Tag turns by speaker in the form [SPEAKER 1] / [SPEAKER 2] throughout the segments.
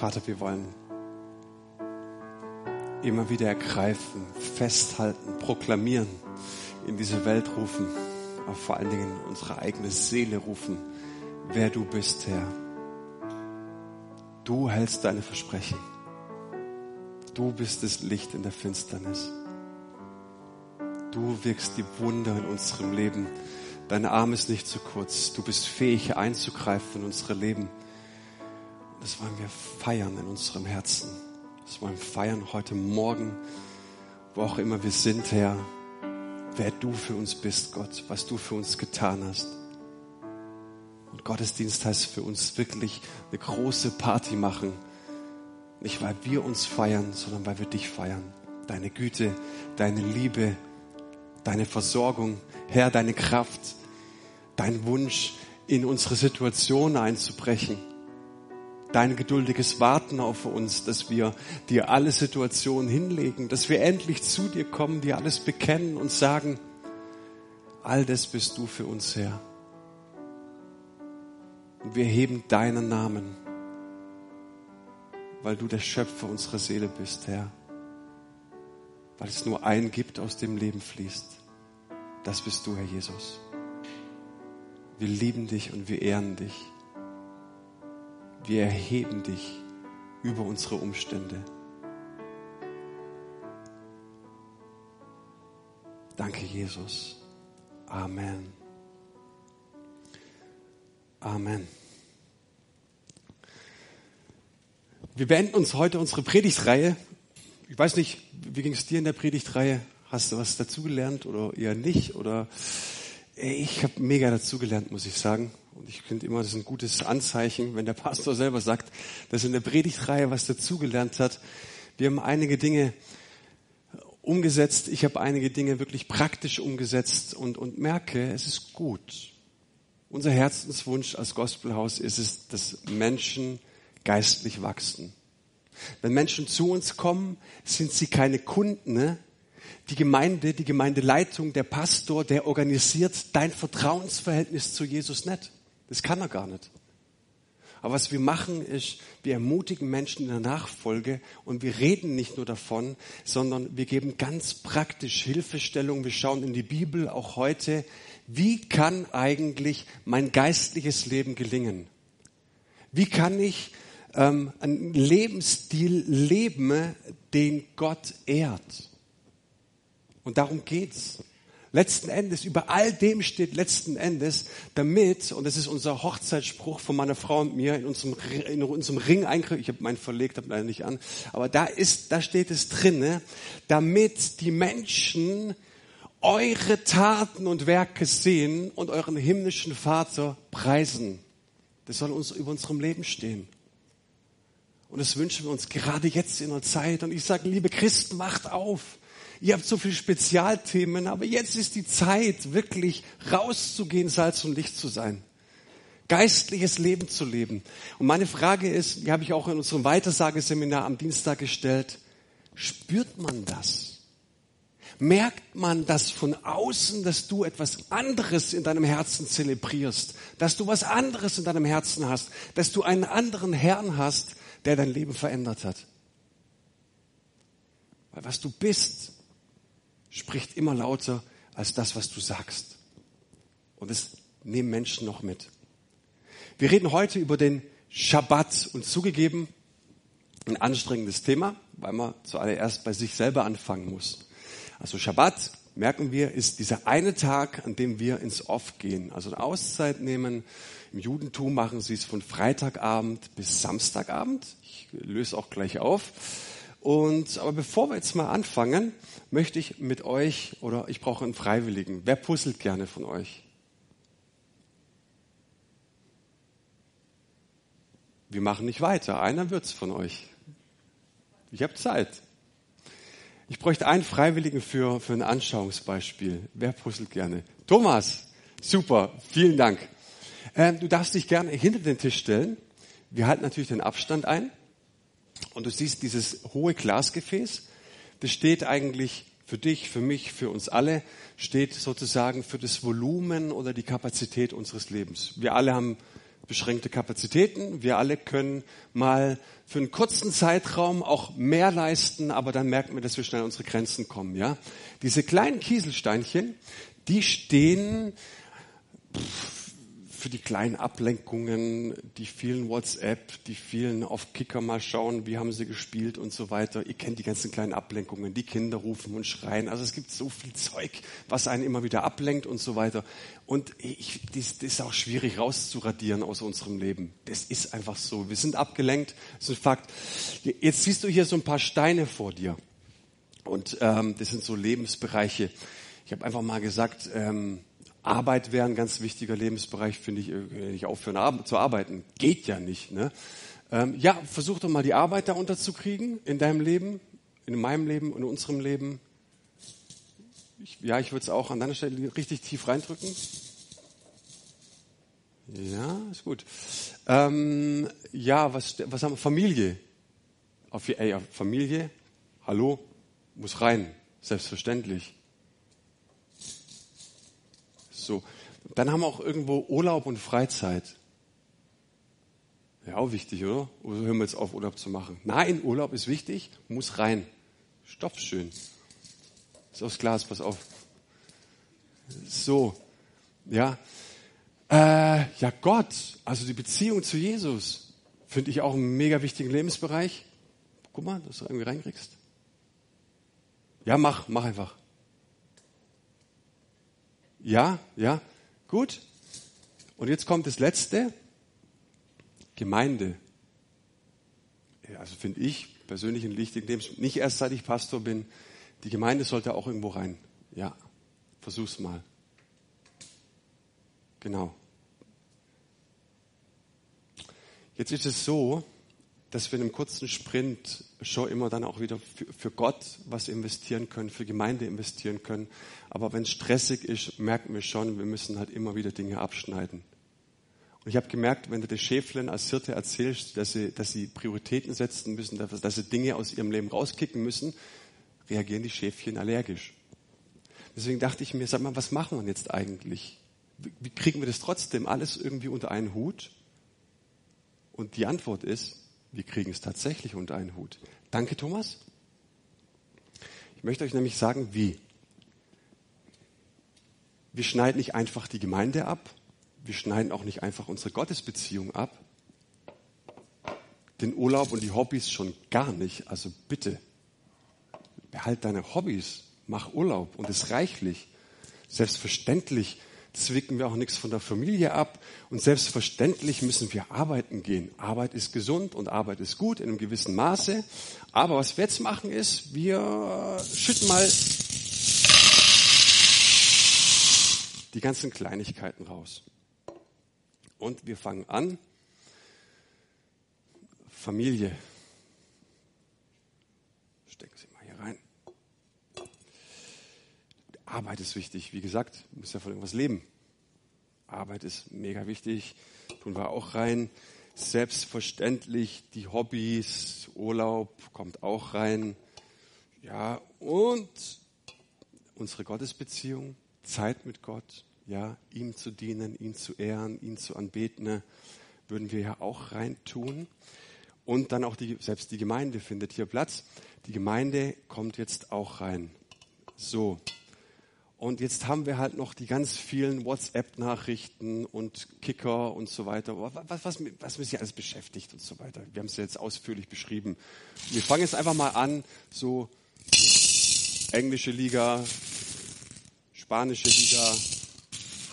[SPEAKER 1] Vater, wir wollen immer wieder ergreifen, festhalten, proklamieren, in diese Welt rufen, aber vor allen Dingen unsere eigene Seele rufen, wer du bist, Herr. Du hältst deine Versprechen. Du bist das Licht in der Finsternis. Du wirkst die Wunder in unserem Leben. Dein Arm ist nicht zu kurz. Du bist fähig einzugreifen in unsere Leben. Das wollen wir feiern in unserem Herzen. Das wollen wir feiern heute Morgen, wo auch immer wir sind, Herr. Wer du für uns bist, Gott, was du für uns getan hast. Und Gottesdienst heißt für uns wirklich eine große Party machen. Nicht weil wir uns feiern, sondern weil wir dich feiern. Deine Güte, deine Liebe, deine Versorgung, Herr, deine Kraft, dein Wunsch, in unsere Situation einzubrechen. Dein geduldiges Warten auf uns, dass wir dir alle Situationen hinlegen, dass wir endlich zu dir kommen, dir alles bekennen und sagen, all das bist du für uns, Herr. Und wir heben deinen Namen, weil du der Schöpfer unserer Seele bist, Herr. Weil es nur einen gibt, aus dem Leben fließt. Das bist du, Herr Jesus. Wir lieben dich und wir ehren dich. Wir erheben dich über unsere Umstände. Danke, Jesus. Amen. Amen. Wir beenden uns heute unsere Predigtreihe. Ich weiß nicht, wie ging es dir in der Predigtreihe? Hast du was dazugelernt oder eher nicht? Oder ich habe mega dazugelernt, muss ich sagen. Und ich finde immer, das ist ein gutes Anzeichen, wenn der Pastor selber sagt, dass in der Predigtreihe was dazugelernt hat. Wir haben einige Dinge umgesetzt. Ich habe einige Dinge wirklich praktisch umgesetzt und, und merke, es ist gut. Unser Herzenswunsch als Gospelhaus ist es, dass Menschen geistlich wachsen. Wenn Menschen zu uns kommen, sind sie keine Kunden. Die Gemeinde, die Gemeindeleitung, der Pastor, der organisiert dein Vertrauensverhältnis zu Jesus nicht. Das kann er gar nicht. Aber was wir machen ist, wir ermutigen Menschen in der Nachfolge und wir reden nicht nur davon, sondern wir geben ganz praktisch Hilfestellung. Wir schauen in die Bibel auch heute, wie kann eigentlich mein geistliches Leben gelingen? Wie kann ich ähm, einen Lebensstil leben, den Gott ehrt? Und darum geht's. Letzten Endes, über all dem steht letzten Endes, damit, und das ist unser Hochzeitsspruch von meiner Frau und mir in unserem, in unserem Ring eingriff, ich habe meinen verlegt, habe leider nicht an, aber da ist, da steht es drinne, damit die Menschen eure Taten und Werke sehen und euren himmlischen Vater preisen. Das soll uns über unserem Leben stehen. Und das wünschen wir uns gerade jetzt in der Zeit. Und ich sage, liebe Christen, macht auf. Ihr habt so viele Spezialthemen, aber jetzt ist die Zeit, wirklich rauszugehen, Salz und Licht zu sein. Geistliches Leben zu leben. Und meine Frage ist, die habe ich auch in unserem Weitersageseminar am Dienstag gestellt, spürt man das? merkt man das von außen, dass du etwas anderes in deinem Herzen zelebrierst, dass du was anderes in deinem Herzen hast, dass du einen anderen Herrn hast, der dein Leben verändert hat. Weil was du bist, spricht immer lauter als das, was du sagst. Und es nehmen Menschen noch mit. Wir reden heute über den Schabbat und zugegeben ein anstrengendes Thema, weil man zuallererst bei sich selber anfangen muss. Also Schabbat, merken wir, ist dieser eine Tag, an dem wir ins Off gehen. Also eine Auszeit nehmen. Im Judentum machen sie es von Freitagabend bis Samstagabend. Ich löse auch gleich auf. Und, aber bevor wir jetzt mal anfangen, möchte ich mit euch, oder ich brauche einen Freiwilligen. Wer puzzelt gerne von euch? Wir machen nicht weiter. Einer wird's von euch. Ich habe Zeit. Ich bräuchte einen Freiwilligen für, für ein Anschauungsbeispiel. Wer puzzelt gerne? Thomas, super, vielen Dank. Ähm, du darfst dich gerne hinter den Tisch stellen. Wir halten natürlich den Abstand ein. Und du siehst dieses hohe Glasgefäß. Das steht eigentlich für dich, für mich, für uns alle, steht sozusagen für das Volumen oder die Kapazität unseres Lebens. Wir alle haben beschränkte Kapazitäten. Wir alle können mal für einen kurzen Zeitraum auch mehr leisten, aber dann merken wir, dass wir schnell an unsere Grenzen kommen, ja. Diese kleinen Kieselsteinchen, die stehen für die kleinen Ablenkungen, die vielen WhatsApp, die vielen auf Kicker mal schauen, wie haben sie gespielt und so weiter. Ihr kennt die ganzen kleinen Ablenkungen, die Kinder rufen und schreien. Also es gibt so viel Zeug, was einen immer wieder ablenkt und so weiter. Und ich, das, das ist auch schwierig rauszuradieren aus unserem Leben. Das ist einfach so. Wir sind abgelenkt. Das ist ein Fakt. Jetzt siehst du hier so ein paar Steine vor dir. Und ähm, das sind so Lebensbereiche. Ich habe einfach mal gesagt, ähm, Arbeit wäre ein ganz wichtiger Lebensbereich, finde ich, äh, nicht aufhören zu arbeiten. Geht ja nicht. Ne? Ähm, ja, versuch doch mal die Arbeit da unterzukriegen in deinem Leben, in meinem Leben in unserem Leben. Ich, ja, ich würde es auch an deiner Stelle richtig tief reindrücken. Ja, ist gut. Ähm, ja, was, was haben wir? Familie. Auf, ey, Familie, hallo, muss rein, selbstverständlich. So. Dann haben wir auch irgendwo Urlaub und Freizeit. Ja, auch wichtig, oder? Oder hören wir jetzt auf, Urlaub zu machen? Nein, Urlaub ist wichtig, muss rein. Stoff schön. Ist aufs Glas, pass auf. So, ja. Äh, ja, Gott, also die Beziehung zu Jesus, finde ich auch einen mega wichtigen Lebensbereich. Guck mal, dass du irgendwie reinkriegst. Ja, mach, mach einfach. Ja, ja, gut. Und jetzt kommt das Letzte. Gemeinde. Also finde ich persönlich ein wichtigen Lebens, nicht erst seit ich Pastor bin, die Gemeinde sollte auch irgendwo rein. Ja, versuch's mal. Genau. Jetzt ist es so, dass wir in einem kurzen Sprint schon immer dann auch wieder für Gott was investieren können, für Gemeinde investieren können. Aber wenn es stressig ist, merken wir schon, wir müssen halt immer wieder Dinge abschneiden. Und ich habe gemerkt, wenn du der Schäflein als Hirte erzählst, dass sie, dass sie Prioritäten setzen müssen, dass, sie Dinge aus ihrem Leben rauskicken müssen, reagieren die Schäfchen allergisch. Deswegen dachte ich mir, sag mal, was machen wir jetzt eigentlich? Wie kriegen wir das trotzdem alles irgendwie unter einen Hut? Und die Antwort ist, wir kriegen es tatsächlich unter einen Hut. Danke, Thomas. Ich möchte euch nämlich sagen, wie. Wir schneiden nicht einfach die Gemeinde ab. Wir schneiden auch nicht einfach unsere Gottesbeziehung ab. Den Urlaub und die Hobbys schon gar nicht. Also bitte, behalt deine Hobbys, mach Urlaub und es reichlich. Selbstverständlich zwicken wir auch nichts von der Familie ab. Und selbstverständlich müssen wir arbeiten gehen. Arbeit ist gesund und Arbeit ist gut in einem gewissen Maße. Aber was wir jetzt machen ist, wir schütten mal die ganzen Kleinigkeiten raus. Und wir fangen an. Familie. Stecken Sie mal hier rein. Arbeit ist wichtig. Wie gesagt, muss ja von irgendwas leben. Arbeit ist mega wichtig. Tun wir auch rein. Selbstverständlich die Hobbys, Urlaub kommt auch rein. Ja, und unsere Gottesbeziehung, Zeit mit Gott, ja, ihm zu dienen, ihn zu ehren, ihn zu anbeten, würden wir ja auch rein tun. Und dann auch die, selbst die Gemeinde findet hier Platz. Die Gemeinde kommt jetzt auch rein. So, und jetzt haben wir halt noch die ganz vielen WhatsApp-Nachrichten und Kicker und so weiter, was, was, was mich alles beschäftigt und so weiter. Wir haben es ja jetzt ausführlich beschrieben. Wir fangen jetzt einfach mal an, so englische Liga, spanische Liga,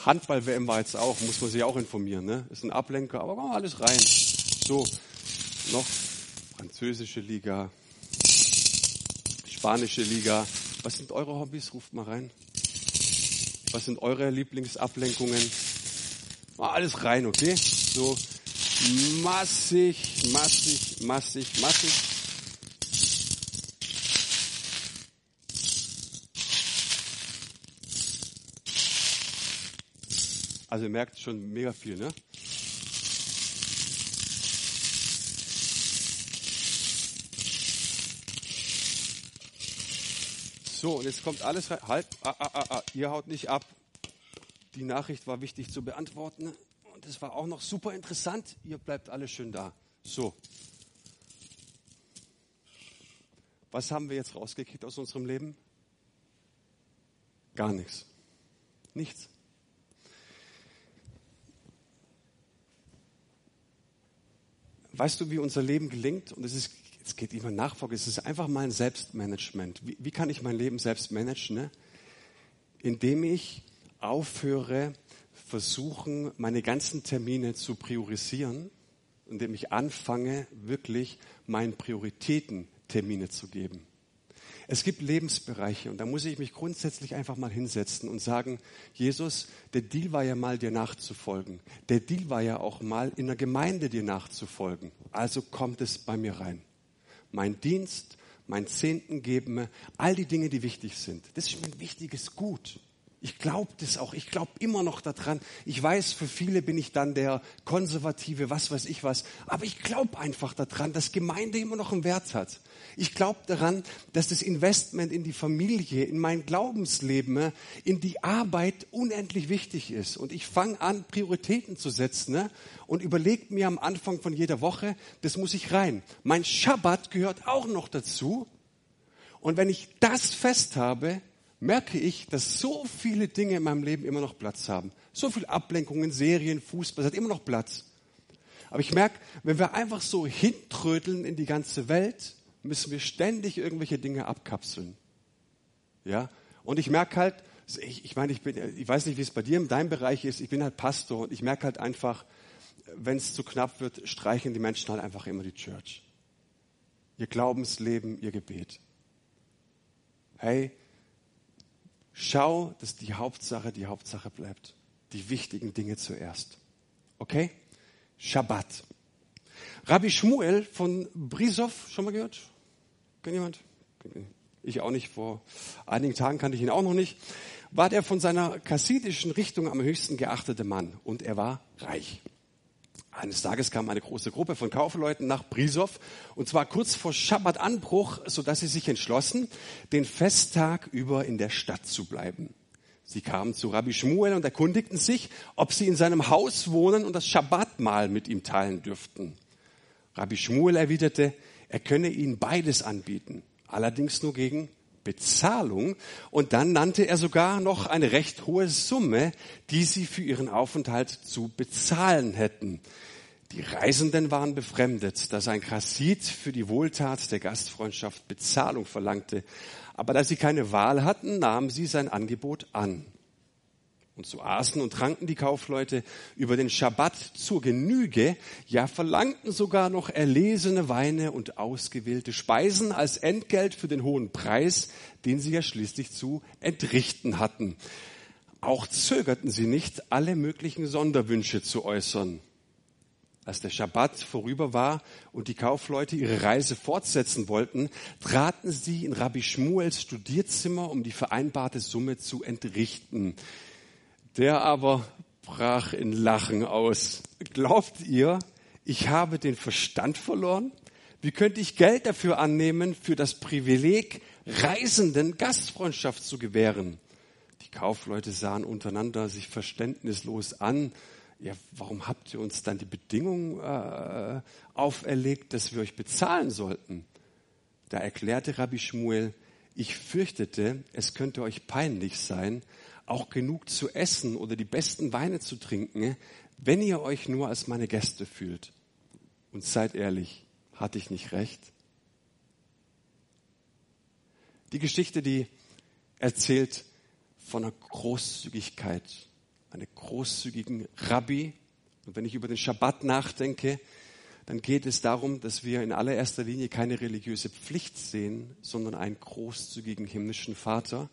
[SPEAKER 1] Handball-WM war jetzt auch, muss man sich auch informieren, ne? Ist ein Ablenker, aber komm, alles rein. So, noch französische Liga, spanische Liga. Was sind eure Hobbys? Ruft mal rein. Was sind eure Lieblingsablenkungen? Mal alles rein, okay? So massig, massig, massig, massig. Also ihr merkt schon mega viel, ne? So, und jetzt kommt alles rein. Halt, ah, ah, ah, ah, ihr haut nicht ab. Die Nachricht war wichtig zu beantworten. und das war auch noch super interessant. Ihr bleibt alle schön da. So. Was haben wir jetzt rausgekriegt aus unserem Leben? Gar nichts. Nichts. Weißt du, wie unser Leben gelingt? Und es ist, es geht immer Nachfolge. Es ist einfach mal ein Selbstmanagement. Wie, wie kann ich mein Leben selbst managen? Ne? Indem ich aufhöre, versuchen, meine ganzen Termine zu priorisieren, indem ich anfange, wirklich meinen Prioritäten Termine zu geben. Es gibt Lebensbereiche und da muss ich mich grundsätzlich einfach mal hinsetzen und sagen, Jesus, der Deal war ja mal dir nachzufolgen. Der Deal war ja auch mal in der Gemeinde dir nachzufolgen. Also kommt es bei mir rein. Mein Dienst, mein Zehnten geben, all die Dinge, die wichtig sind. Das ist ein wichtiges Gut. Ich glaube das auch. Ich glaube immer noch daran. Ich weiß, für viele bin ich dann der konservative, was weiß ich was. Aber ich glaube einfach daran, dass Gemeinde immer noch einen Wert hat. Ich glaube daran, dass das Investment in die Familie, in mein Glaubensleben, in die Arbeit unendlich wichtig ist. Und ich fange an, Prioritäten zu setzen ne? und überlege mir am Anfang von jeder Woche, das muss ich rein. Mein Schabbat gehört auch noch dazu. Und wenn ich das fest habe, merke ich, dass so viele Dinge in meinem Leben immer noch Platz haben. So viel Ablenkungen, Serien, Fußball, es hat immer noch Platz. Aber ich merke, wenn wir einfach so hintrödeln in die ganze Welt, müssen wir ständig irgendwelche Dinge abkapseln. Ja? Und ich merke halt, ich, ich meine, ich bin, ich weiß nicht, wie es bei dir in deinem Bereich ist, ich bin halt Pastor und ich merke halt einfach, wenn es zu knapp wird, streichen die Menschen halt einfach immer die Church. Ihr Glaubensleben, ihr Gebet. Hey, Schau, dass die Hauptsache die Hauptsache bleibt. Die wichtigen Dinge zuerst. Okay? Shabbat. Rabbi Shmuel von Brisov, schon mal gehört? Kennt jemand? Ich auch nicht. Vor einigen Tagen kannte ich ihn auch noch nicht. War der von seiner kassidischen Richtung am höchsten geachtete Mann. Und er war reich. Eines Tages kam eine große Gruppe von Kaufleuten nach Brisow und zwar kurz vor Schabbatanbruch, sodass sie sich entschlossen, den Festtag über in der Stadt zu bleiben. Sie kamen zu Rabbi Shmuel und erkundigten sich, ob sie in seinem Haus wohnen und das Schabbatmahl mit ihm teilen dürften. Rabbi Shmuel erwiderte, er könne ihnen beides anbieten, allerdings nur gegen Bezahlung. Und dann nannte er sogar noch eine recht hohe Summe, die sie für ihren Aufenthalt zu bezahlen hätten. Die Reisenden waren befremdet, dass ein Chassid für die Wohltat der Gastfreundschaft Bezahlung verlangte. Aber da sie keine Wahl hatten, nahmen sie sein Angebot an. Und so aßen und tranken die Kaufleute über den Schabbat zur Genüge, ja verlangten sogar noch erlesene Weine und ausgewählte Speisen als Entgelt für den hohen Preis, den sie ja schließlich zu entrichten hatten. Auch zögerten sie nicht, alle möglichen Sonderwünsche zu äußern. Als der Schabbat vorüber war und die Kaufleute ihre Reise fortsetzen wollten, traten sie in Rabbi Schmuels Studierzimmer, um die vereinbarte Summe zu entrichten. Der aber brach in Lachen aus. Glaubt ihr, ich habe den Verstand verloren? Wie könnte ich Geld dafür annehmen, für das Privileg, Reisenden Gastfreundschaft zu gewähren? Die Kaufleute sahen untereinander sich verständnislos an. Ja, warum habt ihr uns dann die Bedingung äh, auferlegt, dass wir euch bezahlen sollten? Da erklärte Rabbi Schmuel, ich fürchtete, es könnte euch peinlich sein, auch genug zu essen oder die besten Weine zu trinken, wenn ihr euch nur als meine Gäste fühlt. Und seid ehrlich, hatte ich nicht recht? Die Geschichte, die erzählt von einer Großzügigkeit, einer großzügigen Rabbi. Und wenn ich über den Schabbat nachdenke, dann geht es darum, dass wir in allererster Linie keine religiöse Pflicht sehen, sondern einen großzügigen himmlischen Vater,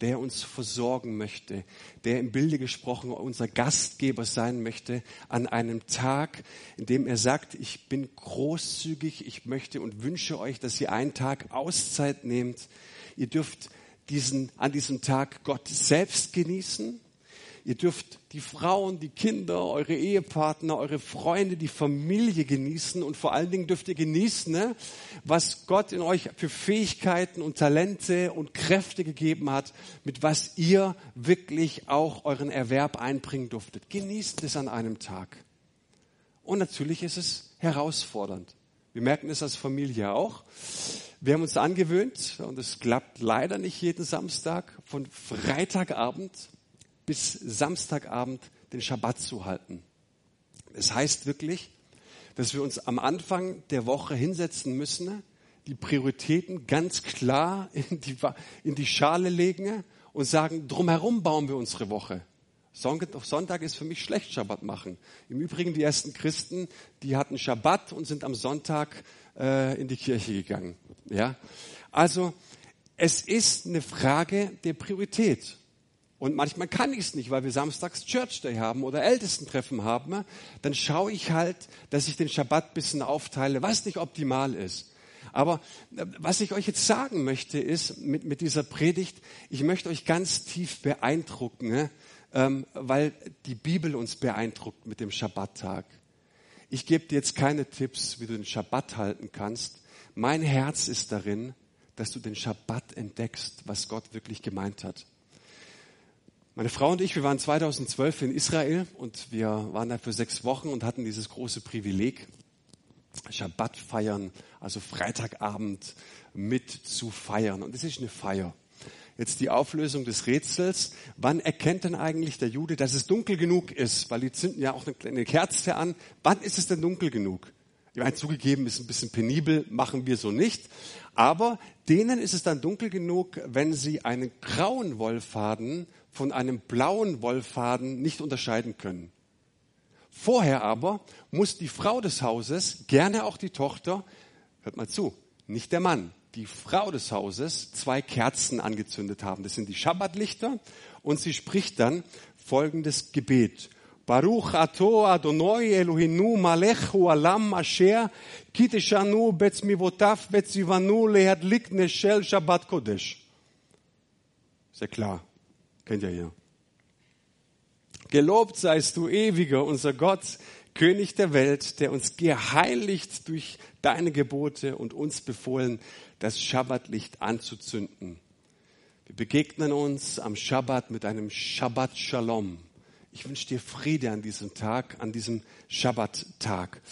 [SPEAKER 1] der uns versorgen möchte, der im Bilde gesprochen unser Gastgeber sein möchte an einem Tag, in dem er sagt, ich bin großzügig, ich möchte und wünsche euch, dass ihr einen Tag Auszeit nehmt. Ihr dürft diesen, an diesem Tag Gott selbst genießen. Ihr dürft die Frauen, die Kinder, eure Ehepartner, eure Freunde, die Familie genießen und vor allen Dingen dürft ihr genießen, ne, was Gott in euch für Fähigkeiten und Talente und Kräfte gegeben hat, mit was ihr wirklich auch euren Erwerb einbringen durftet. Genießt es an einem Tag. Und natürlich ist es herausfordernd. Wir merken es als Familie auch. Wir haben uns angewöhnt, und es klappt leider nicht jeden Samstag, von Freitagabend bis Samstagabend den Schabbat zu halten. Das heißt wirklich, dass wir uns am Anfang der Woche hinsetzen müssen, die Prioritäten ganz klar in die, in die Schale legen und sagen, drumherum bauen wir unsere Woche. Sonntag ist für mich schlecht Schabbat machen. Im Übrigen, die ersten Christen, die hatten Schabbat und sind am Sonntag äh, in die Kirche gegangen. Ja? Also, es ist eine Frage der Priorität. Und manchmal kann ich es nicht, weil wir samstags Church Day haben oder Ältestentreffen haben. Dann schaue ich halt, dass ich den Schabbat bisschen aufteile, was nicht optimal ist. Aber äh, was ich euch jetzt sagen möchte, ist mit, mit dieser Predigt, ich möchte euch ganz tief beeindrucken, ne? ähm, weil die Bibel uns beeindruckt mit dem Schabbattag. Ich gebe dir jetzt keine Tipps, wie du den Schabbat halten kannst. Mein Herz ist darin, dass du den Schabbat entdeckst, was Gott wirklich gemeint hat. Meine Frau und ich, wir waren 2012 in Israel und wir waren da für sechs Wochen und hatten dieses große Privileg, Schabbat feiern, also Freitagabend mit zu feiern. Und es ist eine Feier. Jetzt die Auflösung des Rätsels. Wann erkennt denn eigentlich der Jude, dass es dunkel genug ist? Weil die zünden ja auch eine kleine Kerze an. Wann ist es denn dunkel genug? Ich meine, zugegeben ist ein bisschen penibel, machen wir so nicht. Aber denen ist es dann dunkel genug, wenn sie einen grauen Wollfaden von einem blauen Wollfaden nicht unterscheiden können. Vorher aber muss die Frau des Hauses, gerne auch die Tochter, hört mal zu, nicht der Mann, die Frau des Hauses zwei Kerzen angezündet haben. Das sind die Schabbatlichter und sie spricht dann folgendes Gebet. Baruch ato Adonai Elohinu malech hu alam asher kiteshanu betzmivotav betzivanu lehadlik neshel Shabbat Kodesh. Sehr klar. Kennt ihr hier. Gelobt seist du, ewiger, unser Gott, König der Welt, der uns geheiligt durch deine Gebote und uns befohlen, das Schabbatlicht anzuzünden. Wir begegnen uns am Schabbat mit einem Shabbat Shalom. Ich wünsche dir Friede an diesem Tag, an diesem Schabbattag.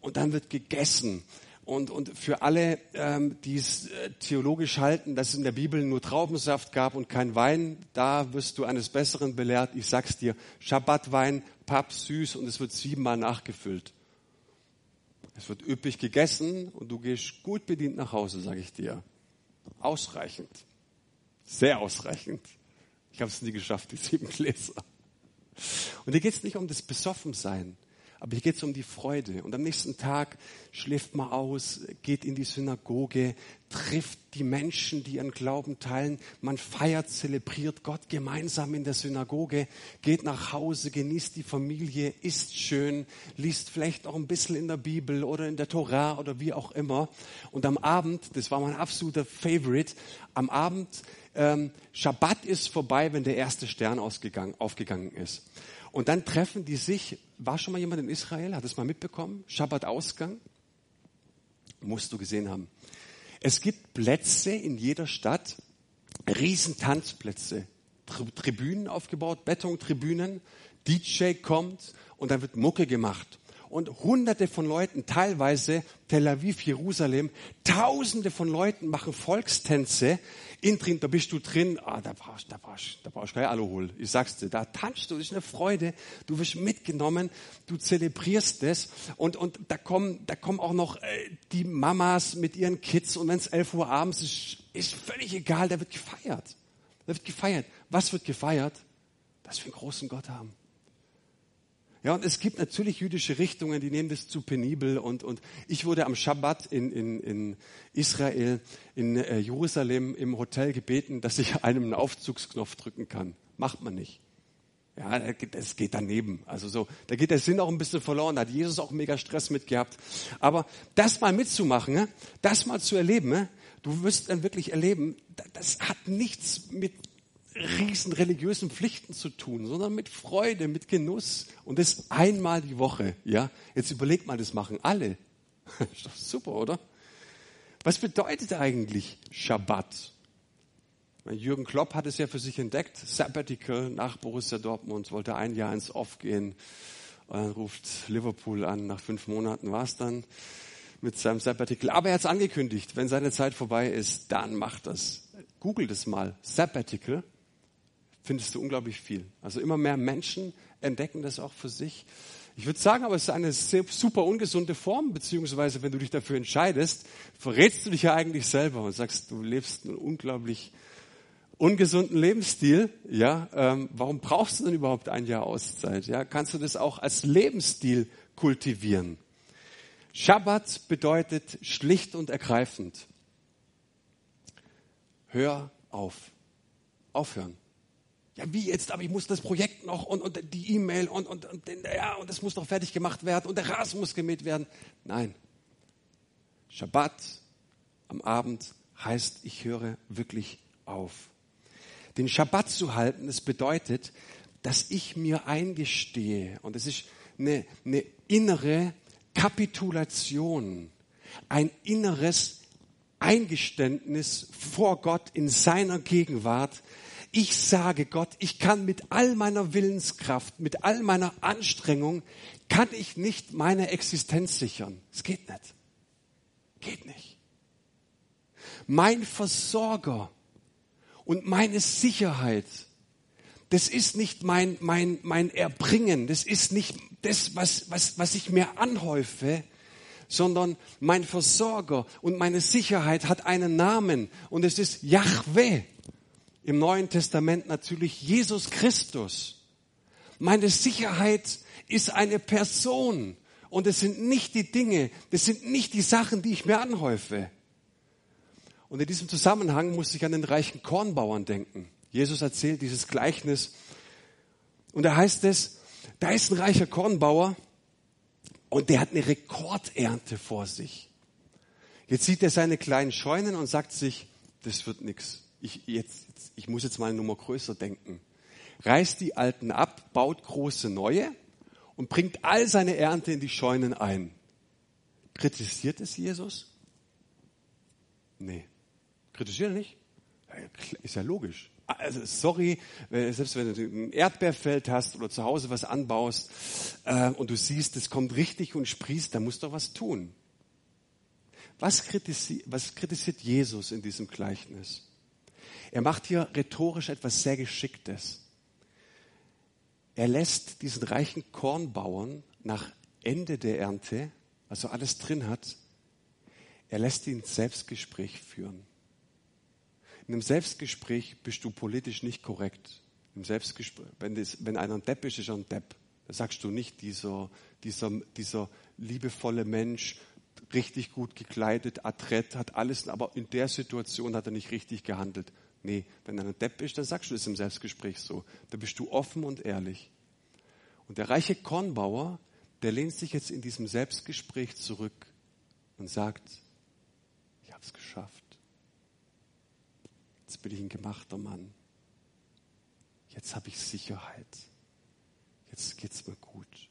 [SPEAKER 1] Und dann wird gegessen. Und, und für alle, ähm, die es äh, theologisch halten, dass es in der Bibel nur Traubensaft gab und kein Wein, da wirst du eines Besseren belehrt. Ich sag's dir, Schabbatwein, Papp süß und es wird siebenmal nachgefüllt. Es wird üppig gegessen und du gehst gut bedient nach Hause, sage ich dir. Ausreichend. Sehr ausreichend. Ich habe es nie geschafft, die sieben Gläser. Und hier geht es nicht um das Besoffensein. Aber hier geht es um die Freude. Und am nächsten Tag schläft man aus, geht in die Synagoge, trifft die Menschen, die ihren Glauben teilen. Man feiert, zelebriert Gott gemeinsam in der Synagoge, geht nach Hause, genießt die Familie, isst schön, liest vielleicht auch ein bisschen in der Bibel oder in der Torah oder wie auch immer. Und am Abend, das war mein absoluter Favorite, am Abend, ähm, Schabbat ist vorbei, wenn der erste Stern aufgegangen ist. Und dann treffen die sich. War schon mal jemand in Israel? Hat es mal mitbekommen? Schabbat-Ausgang? Musst du gesehen haben. Es gibt Plätze in jeder Stadt, Riesentanzplätze, Tribünen aufgebaut, Betontribünen, DJ kommt und dann wird Mucke gemacht und hunderte von Leuten, teilweise Tel Aviv, Jerusalem, tausende von Leuten machen Volkstänze. In drin, da bist du drin, ah, da brauchst, da brauchst, da brauchst kein Aluhol. Ich sag's dir, da tanzt du, das ist eine Freude. Du wirst mitgenommen, du zelebrierst es und, und da kommen, da kommen auch noch äh, die Mamas mit ihren Kids und wenn es 11 Uhr abends ist, ist völlig egal, da wird gefeiert. Da wird gefeiert. Was wird gefeiert? Dass wir einen großen Gott haben. Ja, und es gibt natürlich jüdische Richtungen, die nehmen das zu penibel. Und, und ich wurde am Schabbat in, in, in Israel, in äh, Jerusalem im Hotel gebeten, dass ich einem einen Aufzugsknopf drücken kann. Macht man nicht. Ja, das geht daneben. Also so, da geht der Sinn auch ein bisschen verloren. Da hat Jesus auch mega Stress mit gehabt. Aber das mal mitzumachen, ne, das mal zu erleben, ne, du wirst dann wirklich erleben, das hat nichts mit riesen religiösen Pflichten zu tun, sondern mit Freude, mit Genuss. Und das einmal die Woche. Ja, jetzt überlegt mal, das machen alle. Ist doch super, oder? Was bedeutet eigentlich Schabbat? Jürgen Klopp hat es ja für sich entdeckt. Sabbatical nach Borussia Dortmund, wollte ein Jahr ins Off gehen. Und dann ruft Liverpool an. Nach fünf Monaten war es dann mit seinem Sabbatical. Aber er hat es angekündigt, wenn seine Zeit vorbei ist, dann macht das. Google das mal. Sabbatical. Findest du unglaublich viel. Also immer mehr Menschen entdecken das auch für sich. Ich würde sagen, aber es ist eine super ungesunde Form, beziehungsweise wenn du dich dafür entscheidest, verrätst du dich ja eigentlich selber und sagst, du lebst einen unglaublich ungesunden Lebensstil. Ja, ähm, warum brauchst du denn überhaupt ein Jahr Auszeit? Ja, kannst du das auch als Lebensstil kultivieren? Schabbat bedeutet schlicht und ergreifend. Hör auf. Aufhören. Ja, wie jetzt? Aber ich muss das Projekt noch und, und die E-Mail und, und, und, ja, und das muss noch fertig gemacht werden und der Rasen muss gemäht werden. Nein. Schabbat am Abend heißt, ich höre wirklich auf. Den Schabbat zu halten, das bedeutet, dass ich mir eingestehe, und es ist eine, eine innere Kapitulation, ein inneres Eingeständnis vor Gott in seiner Gegenwart. Ich sage Gott, ich kann mit all meiner Willenskraft, mit all meiner Anstrengung, kann ich nicht meine Existenz sichern. Es geht nicht. Geht nicht. Mein Versorger und meine Sicherheit, das ist nicht mein, mein, mein Erbringen, das ist nicht das, was, was, was ich mir anhäufe, sondern mein Versorger und meine Sicherheit hat einen Namen und es ist Yahweh. Im Neuen Testament natürlich Jesus Christus. Meine Sicherheit ist eine Person und es sind nicht die Dinge, das sind nicht die Sachen, die ich mir anhäufe. Und in diesem Zusammenhang muss ich an den reichen Kornbauern denken. Jesus erzählt dieses Gleichnis und da heißt es, da ist ein reicher Kornbauer und der hat eine Rekordernte vor sich. Jetzt sieht er seine kleinen Scheunen und sagt sich, das wird nichts. Ich, jetzt, ich muss jetzt mal eine Nummer größer denken. Reißt die alten ab, baut große neue und bringt all seine Ernte in die Scheunen ein. Kritisiert es Jesus? Nee. Kritisiert er nicht? Ist ja logisch also sorry, selbst wenn du ein Erdbeerfeld hast oder zu Hause was anbaust äh, und du siehst, es kommt richtig und sprießt, dann musst du was tun. Was kritisiert, was kritisiert Jesus in diesem Gleichnis? Er macht hier rhetorisch etwas sehr Geschicktes. Er lässt diesen reichen Kornbauern nach Ende der Ernte, also alles drin hat, er lässt ihn Selbstgespräch führen. In einem Selbstgespräch bist du politisch nicht korrekt. Im Selbstgespräch, wenn, das, wenn einer ein Depp ist, ist er ein Depp. Da sagst du nicht, dieser, dieser, dieser liebevolle Mensch, richtig gut gekleidet, adrett, hat alles, aber in der Situation hat er nicht richtig gehandelt. Nee, wenn einer ein Depp ist, dann sagst du das im Selbstgespräch so. Da bist du offen und ehrlich. Und der reiche Kornbauer, der lehnt sich jetzt in diesem Selbstgespräch zurück und sagt, ich habe es geschafft. Jetzt bin ich ein gemachter Mann. Jetzt habe ich Sicherheit. Jetzt geht es mir gut.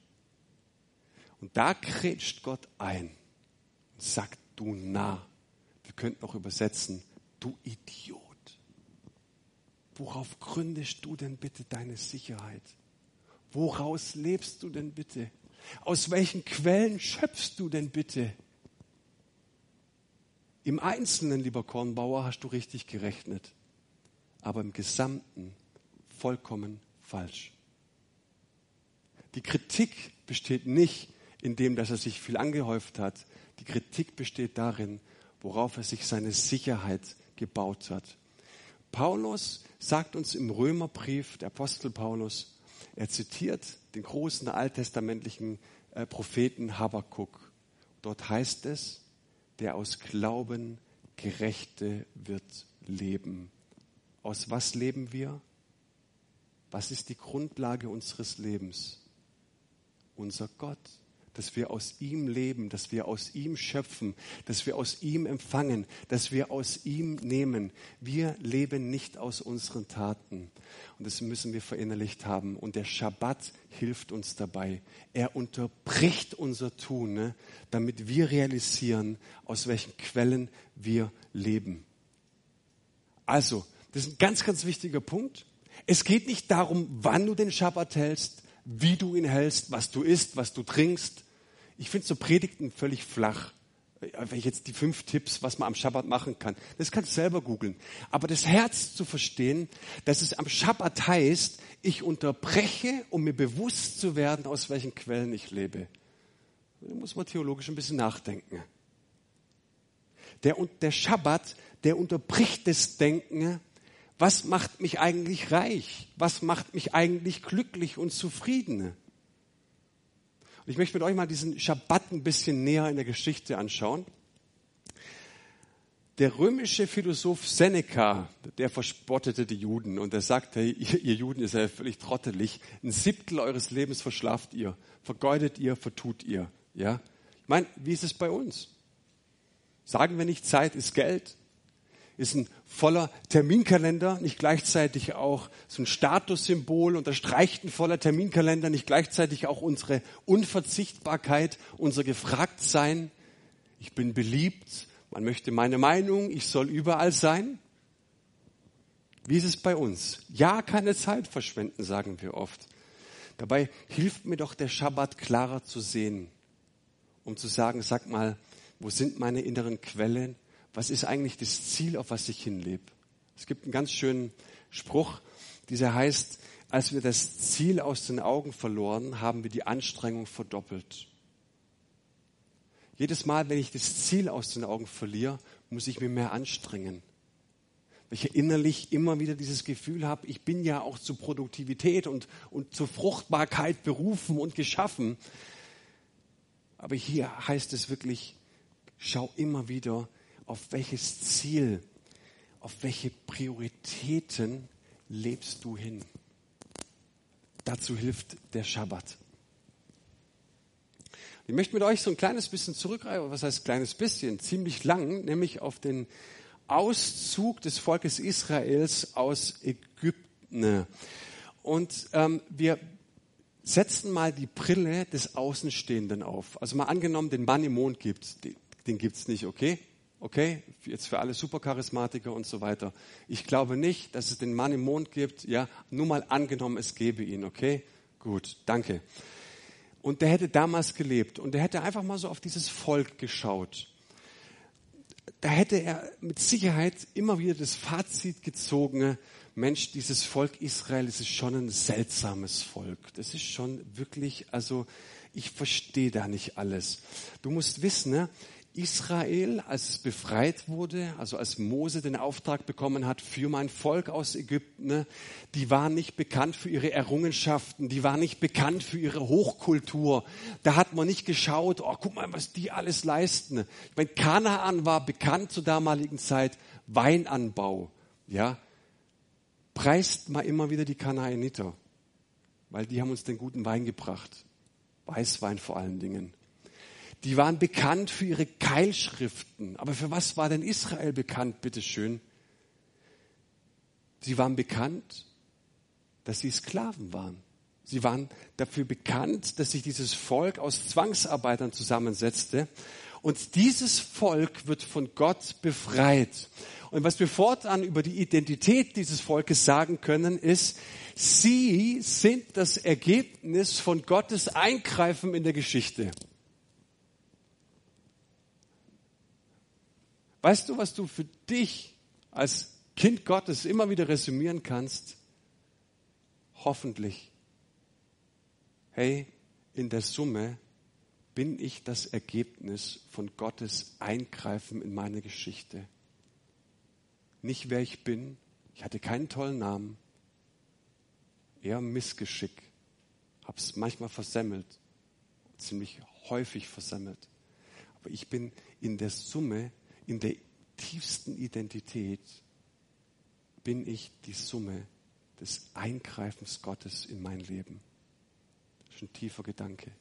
[SPEAKER 1] Und da krätscht Gott ein und sagt, du nah. Wir könnten auch übersetzen, du Idiot. Worauf gründest du denn bitte deine Sicherheit? Woraus lebst du denn bitte? Aus welchen Quellen schöpfst du denn bitte? Im Einzelnen, lieber Kornbauer, hast du richtig gerechnet, aber im Gesamten vollkommen falsch. Die Kritik besteht nicht in dem, dass er sich viel angehäuft hat. Die Kritik besteht darin, worauf er sich seine Sicherheit gebaut hat. Paulus sagt uns im Römerbrief, der Apostel Paulus, er zitiert den großen alttestamentlichen äh, Propheten Habakkuk. Dort heißt es, der aus Glauben Gerechte wird leben. Aus was leben wir? Was ist die Grundlage unseres Lebens? Unser Gott. Dass wir aus ihm leben, dass wir aus ihm schöpfen, dass wir aus ihm empfangen, dass wir aus ihm nehmen. Wir leben nicht aus unseren Taten. Und das müssen wir verinnerlicht haben. Und der Schabbat hilft uns dabei. Er unterbricht unser Tun, ne, damit wir realisieren, aus welchen Quellen wir leben. Also, das ist ein ganz, ganz wichtiger Punkt. Es geht nicht darum, wann du den Schabbat hältst, wie du ihn hältst, was du isst, was du trinkst. Ich finde so Predigten völlig flach. Wenn ich jetzt die fünf Tipps, was man am Schabbat machen kann, das kannst du selber googeln. Aber das Herz zu verstehen, dass es am Schabbat heißt, ich unterbreche, um mir bewusst zu werden, aus welchen Quellen ich lebe. Da muss man theologisch ein bisschen nachdenken. Der, der Schabbat, der unterbricht das Denken was macht mich eigentlich reich? Was macht mich eigentlich glücklich und zufrieden? Und ich möchte mit euch mal diesen Schabbat ein bisschen näher in der Geschichte anschauen. Der römische Philosoph Seneca, der verspottete die Juden und er sagte, ihr, ihr Juden ist ja völlig trottelig. Ein Siebtel eures Lebens verschlaft ihr, vergeudet ihr, vertut ihr. Ja? Ich meine, wie ist es bei uns? Sagen wir nicht, Zeit ist Geld? Ist ein voller Terminkalender, nicht gleichzeitig auch so ein Statussymbol, unterstreicht ein voller Terminkalender, nicht gleichzeitig auch unsere Unverzichtbarkeit, unser Gefragtsein. Ich bin beliebt, man möchte meine Meinung, ich soll überall sein. Wie ist es bei uns? Ja, keine Zeit verschwenden, sagen wir oft. Dabei hilft mir doch der Schabbat klarer zu sehen, um zu sagen, sag mal, wo sind meine inneren Quellen? Was ist eigentlich das Ziel, auf was ich hinlebe? Es gibt einen ganz schönen Spruch, dieser heißt, als wir das Ziel aus den Augen verloren, haben wir die Anstrengung verdoppelt. Jedes Mal, wenn ich das Ziel aus den Augen verliere, muss ich mir mehr anstrengen. Weil ich innerlich immer wieder dieses Gefühl habe, ich bin ja auch zur Produktivität und, und zur Fruchtbarkeit berufen und geschaffen. Aber hier heißt es wirklich, schau immer wieder, auf welches Ziel, auf welche Prioritäten lebst du hin. Dazu hilft der Schabbat. Ich möchte mit euch so ein kleines bisschen zurückreißen, was heißt kleines bisschen, ziemlich lang, nämlich auf den Auszug des Volkes Israels aus Ägypten. Und ähm, wir setzen mal die Brille des Außenstehenden auf. Also mal angenommen, den Mann im Mond gibt den, den gibt's nicht, okay? Okay, jetzt für alle Supercharismatiker und so weiter. Ich glaube nicht, dass es den Mann im Mond gibt. Ja, nur mal angenommen, es gäbe ihn. Okay, gut, danke. Und der hätte damals gelebt und der hätte einfach mal so auf dieses Volk geschaut. Da hätte er mit Sicherheit immer wieder das Fazit gezogen, Mensch, dieses Volk Israel, das ist schon ein seltsames Volk. Das ist schon wirklich, also ich verstehe da nicht alles. Du musst wissen, ne, Israel, als es befreit wurde, also als Mose den Auftrag bekommen hat für mein Volk aus Ägypten, ne, die waren nicht bekannt für ihre Errungenschaften, die waren nicht bekannt für ihre Hochkultur. Da hat man nicht geschaut, oh, guck mal, was die alles leisten. Ich meine, Kanaan war bekannt zur damaligen Zeit, Weinanbau, ja. Preist mal immer wieder die Kanaaniter, weil die haben uns den guten Wein gebracht. Weißwein vor allen Dingen. Die waren bekannt für ihre Keilschriften. Aber für was war denn Israel bekannt, bitteschön? Sie waren bekannt, dass sie Sklaven waren. Sie waren dafür bekannt, dass sich dieses Volk aus Zwangsarbeitern zusammensetzte. Und dieses Volk wird von Gott befreit. Und was wir fortan über die Identität dieses Volkes sagen können, ist, sie sind das Ergebnis von Gottes Eingreifen in der Geschichte. Weißt du, was du für dich als Kind Gottes immer wieder resümieren kannst? Hoffentlich. Hey, in der Summe bin ich das Ergebnis von Gottes Eingreifen in meine Geschichte. Nicht wer ich bin, ich hatte keinen tollen Namen, eher Missgeschick, hab's manchmal versemmelt, ziemlich häufig versemmelt. Aber ich bin in der Summe in der tiefsten Identität bin ich die Summe des Eingreifens Gottes in mein Leben. Das ist ein tiefer Gedanke.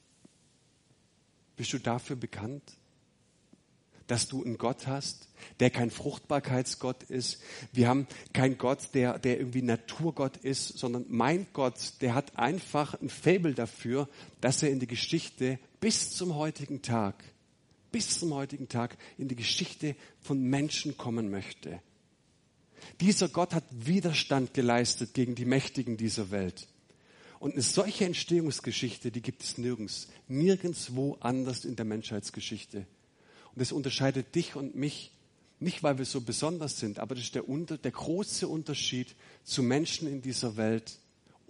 [SPEAKER 1] Bist du dafür bekannt? Dass du einen Gott hast, der kein Fruchtbarkeitsgott ist. Wir haben keinen Gott, der, der irgendwie Naturgott ist, sondern mein Gott, der hat einfach ein Fabel dafür, dass er in die Geschichte bis zum heutigen Tag, bis zum heutigen Tag in die Geschichte von Menschen kommen möchte. Dieser Gott hat Widerstand geleistet gegen die Mächtigen dieser Welt. Und eine solche Entstehungsgeschichte, die gibt es nirgends, nirgendswo anders in der Menschheitsgeschichte. Und das unterscheidet dich und mich nicht, weil wir so besonders sind, aber das ist der, der große Unterschied zu Menschen in dieser Welt.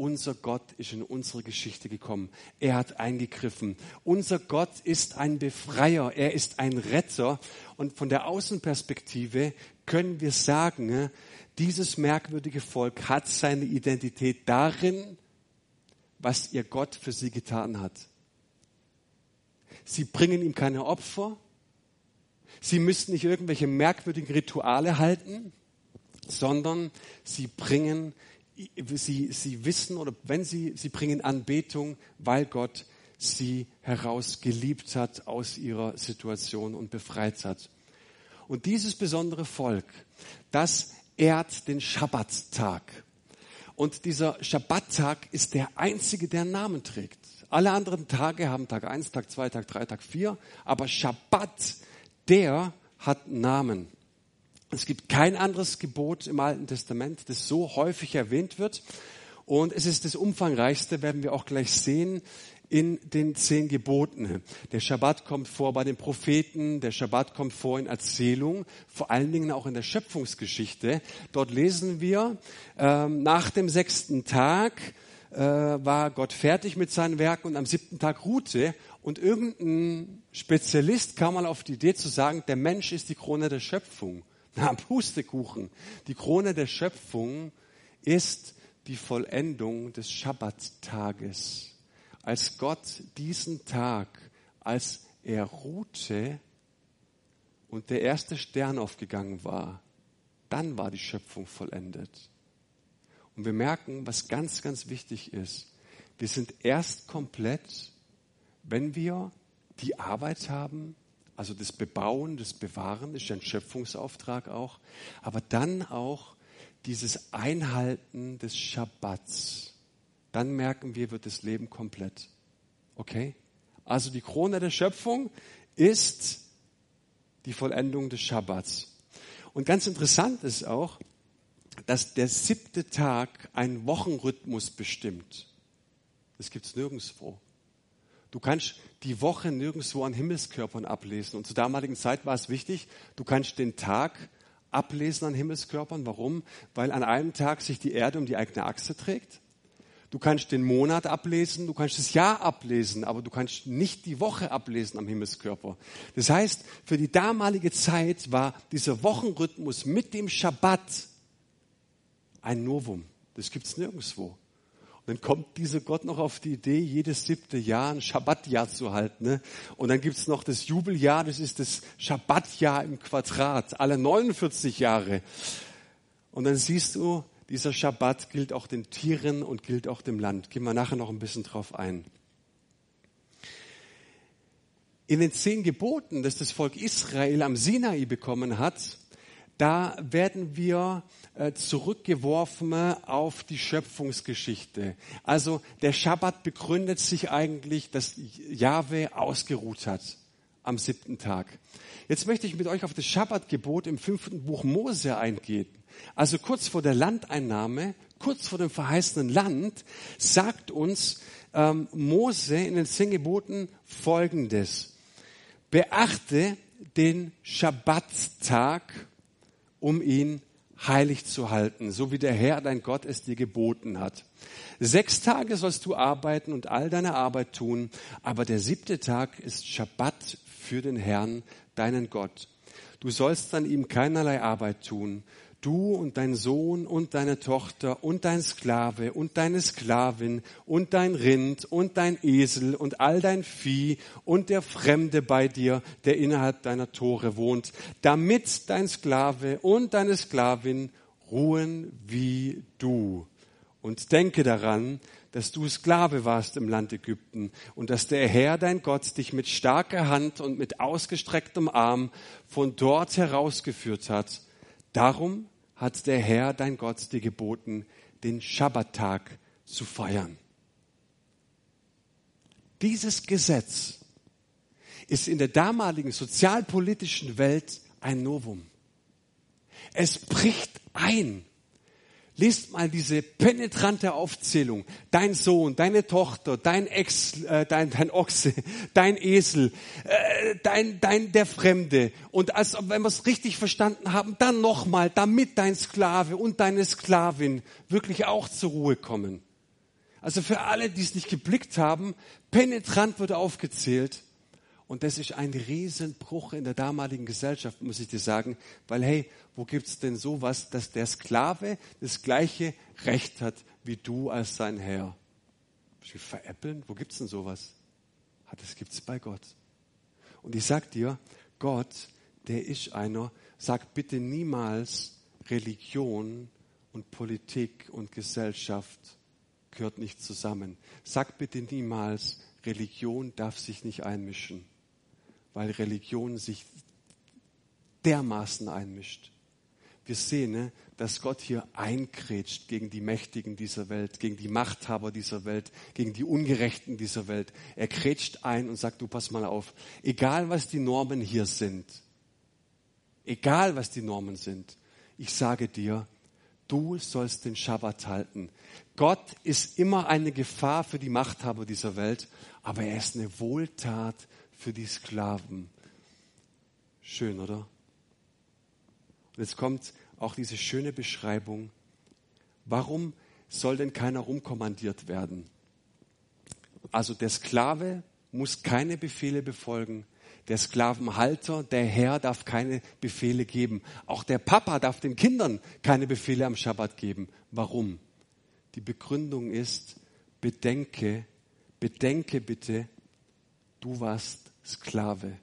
[SPEAKER 1] Unser Gott ist in unsere Geschichte gekommen. Er hat eingegriffen. Unser Gott ist ein Befreier. Er ist ein Retter. Und von der Außenperspektive können wir sagen, dieses merkwürdige Volk hat seine Identität darin, was ihr Gott für sie getan hat. Sie bringen ihm keine Opfer. Sie müssen nicht irgendwelche merkwürdigen Rituale halten, sondern sie bringen, sie, sie wissen oder wenn sie, sie bringen Anbetung, weil Gott sie herausgeliebt hat aus ihrer Situation und befreit hat. Und dieses besondere Volk, das ehrt den Schabbattag. Und dieser Schabbattag ist der einzige, der Namen trägt. Alle anderen Tage haben Tag 1, Tag 2, Tag 3, Tag 4. Aber Schabbat, der hat Namen. Es gibt kein anderes Gebot im Alten Testament, das so häufig erwähnt wird. Und es ist das umfangreichste, werden wir auch gleich sehen, in den zehn Geboten. Der Schabbat kommt vor bei den Propheten, der Schabbat kommt vor in Erzählungen, vor allen Dingen auch in der Schöpfungsgeschichte. Dort lesen wir, ähm, nach dem sechsten Tag äh, war Gott fertig mit seinen Werken und am siebten Tag ruhte und irgendein Spezialist kam mal auf die Idee zu sagen, der Mensch ist die Krone der Schöpfung. Na, Pustekuchen. Die Krone der Schöpfung ist die Vollendung des Schabbattages als Gott diesen Tag, als er ruhte und der erste Stern aufgegangen war, dann war die Schöpfung vollendet. Und wir merken, was ganz, ganz wichtig ist. Wir sind erst komplett, wenn wir die Arbeit haben, also das Bebauen, das Bewahren, ist ein Schöpfungsauftrag auch, aber dann auch dieses Einhalten des Schabbats dann merken wir, wird das Leben komplett. Okay? Also die Krone der Schöpfung ist die Vollendung des Schabbats. Und ganz interessant ist auch, dass der siebte Tag einen Wochenrhythmus bestimmt. Das gibt's nirgendwo. Du kannst die Woche nirgendwo an Himmelskörpern ablesen. Und zur damaligen Zeit war es wichtig, du kannst den Tag ablesen an Himmelskörpern. Warum? Weil an einem Tag sich die Erde um die eigene Achse trägt. Du kannst den Monat ablesen, du kannst das Jahr ablesen, aber du kannst nicht die Woche ablesen am Himmelskörper. Das heißt, für die damalige Zeit war dieser Wochenrhythmus mit dem Schabbat ein Novum. Das gibt's nirgendwo. Und dann kommt dieser Gott noch auf die Idee, jedes siebte Jahr ein Schabbatjahr zu halten. Ne? Und dann gibt's noch das Jubeljahr, das ist das Schabbatjahr im Quadrat, alle 49 Jahre. Und dann siehst du, dieser Schabbat gilt auch den Tieren und gilt auch dem Land. Gehen wir nachher noch ein bisschen drauf ein. In den zehn Geboten, das das Volk Israel am Sinai bekommen hat, da werden wir zurückgeworfen auf die Schöpfungsgeschichte. Also der Schabbat begründet sich eigentlich, dass Jahwe ausgeruht hat am siebten Tag. Jetzt möchte ich mit euch auf das Schabbatgebot im fünften Buch Mose eingehen. Also kurz vor der Landeinnahme, kurz vor dem verheißenen Land, sagt uns ähm, Mose in den zehn Geboten Folgendes. Beachte den Schabbattag, um ihn heilig zu halten, so wie der Herr, dein Gott, es dir geboten hat. Sechs Tage sollst du arbeiten und all deine Arbeit tun, aber der siebte Tag ist Schabbat für den Herrn, deinen Gott. Du sollst an ihm keinerlei Arbeit tun, du und dein Sohn und deine Tochter und dein Sklave und deine Sklavin und dein Rind und dein Esel und all dein Vieh und der Fremde bei dir, der innerhalb deiner Tore wohnt, damit dein Sklave und deine Sklavin ruhen wie du. Und denke daran, dass du Sklave warst im Land Ägypten und dass der Herr dein Gott dich mit starker Hand und mit ausgestrecktem Arm von dort herausgeführt hat. Darum hat der Herr dein Gott dir geboten, den Schabbattag zu feiern. Dieses Gesetz ist in der damaligen sozialpolitischen Welt ein Novum. Es bricht ein Lest mal diese penetrante Aufzählung. Dein Sohn, deine Tochter, dein Ex, äh, dein, dein Ochse, dein Esel, äh, dein, dein, der Fremde. Und als wenn wir es richtig verstanden haben, dann nochmal, damit dein Sklave und deine Sklavin wirklich auch zur Ruhe kommen. Also für alle, die es nicht geblickt haben, penetrant wird aufgezählt. Und das ist ein Riesenbruch in der damaligen Gesellschaft, muss ich dir sagen, weil hey, wo gibt's denn sowas, dass der Sklave das gleiche Recht hat wie du als sein Herr? Veräppeln? Wo gibt's denn sowas? Das gibt's bei Gott. Und ich sag dir, Gott, der ist einer, sagt bitte niemals, Religion und Politik und Gesellschaft gehört nicht zusammen. Sag bitte niemals, Religion darf sich nicht einmischen weil Religion sich dermaßen einmischt. Wir sehen, ne, dass Gott hier einkrätscht gegen die Mächtigen dieser Welt, gegen die Machthaber dieser Welt, gegen die Ungerechten dieser Welt. Er krätscht ein und sagt, du pass mal auf, egal was die Normen hier sind, egal was die Normen sind, ich sage dir, du sollst den Schabbat halten. Gott ist immer eine Gefahr für die Machthaber dieser Welt, aber er ist eine Wohltat für die Sklaven. Schön, oder? Und jetzt kommt auch diese schöne Beschreibung. Warum soll denn keiner rumkommandiert werden? Also der Sklave muss keine Befehle befolgen. Der Sklavenhalter, der Herr darf keine Befehle geben. Auch der Papa darf den Kindern keine Befehle am Schabbat geben. Warum? Die Begründung ist, bedenke, bedenke bitte, du warst Sklave.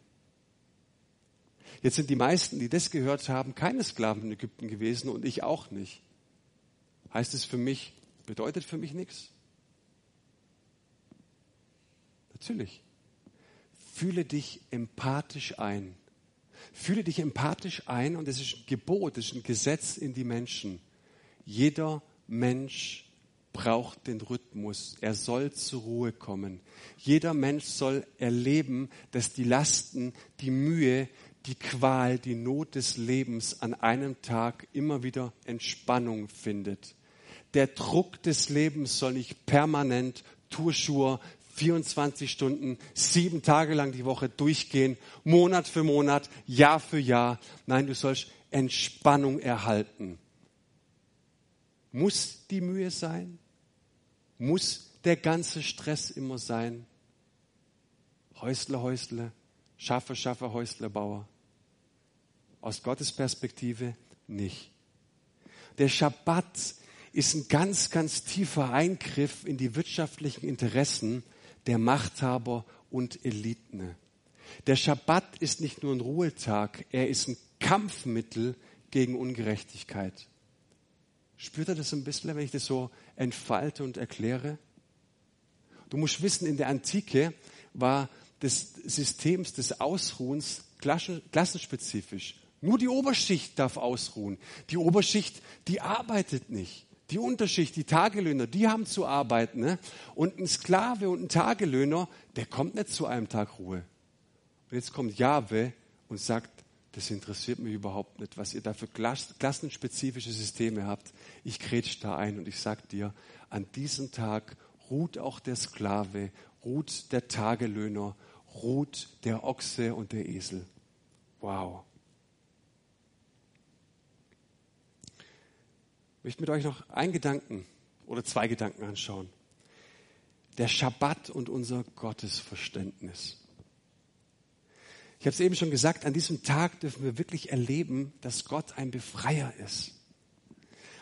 [SPEAKER 1] Jetzt sind die meisten, die das gehört haben, keine Sklaven in Ägypten gewesen und ich auch nicht. Heißt es für mich, bedeutet für mich nichts? Natürlich. Fühle dich empathisch ein. Fühle dich empathisch ein und es ist ein Gebot, es ist ein Gesetz in die Menschen. Jeder Mensch braucht den Rhythmus. Er soll zur Ruhe kommen. Jeder Mensch soll erleben, dass die Lasten, die Mühe, die Qual, die Not des Lebens an einem Tag immer wieder Entspannung findet. Der Druck des Lebens soll nicht permanent, Turschur, 24 Stunden, sieben Tage lang die Woche durchgehen, Monat für Monat, Jahr für Jahr. Nein, du sollst Entspannung erhalten. Muss die Mühe sein? Muss der ganze Stress immer sein? Häusle, Häusle, Schaffe, Schaffe, Häusle, Bauer. Aus Gottes Perspektive nicht. Der Schabbat ist ein ganz, ganz tiefer Eingriff in die wirtschaftlichen Interessen der Machthaber und Eliten. Der Schabbat ist nicht nur ein Ruhetag, er ist ein Kampfmittel gegen Ungerechtigkeit. Spürt ihr das ein bisschen, wenn ich das so entfalte und erkläre? Du musst wissen, in der Antike war das System des Ausruhens klassenspezifisch. Nur die Oberschicht darf ausruhen. Die Oberschicht, die arbeitet nicht. Die Unterschicht, die Tagelöhner, die haben zu arbeiten. Ne? Und ein Sklave und ein Tagelöhner, der kommt nicht zu einem Tag Ruhe. Und jetzt kommt Jahwe und sagt, das interessiert mich überhaupt nicht, was ihr da für klassenspezifische Systeme habt. Ich kretsch da ein und ich sag dir, an diesem Tag ruht auch der Sklave, ruht der Tagelöhner, ruht der Ochse und der Esel. Wow. Ich möchte mit euch noch einen Gedanken oder zwei Gedanken anschauen. Der Schabbat und unser Gottesverständnis. Ich habe es eben schon gesagt, an diesem Tag dürfen wir wirklich erleben, dass Gott ein Befreier ist.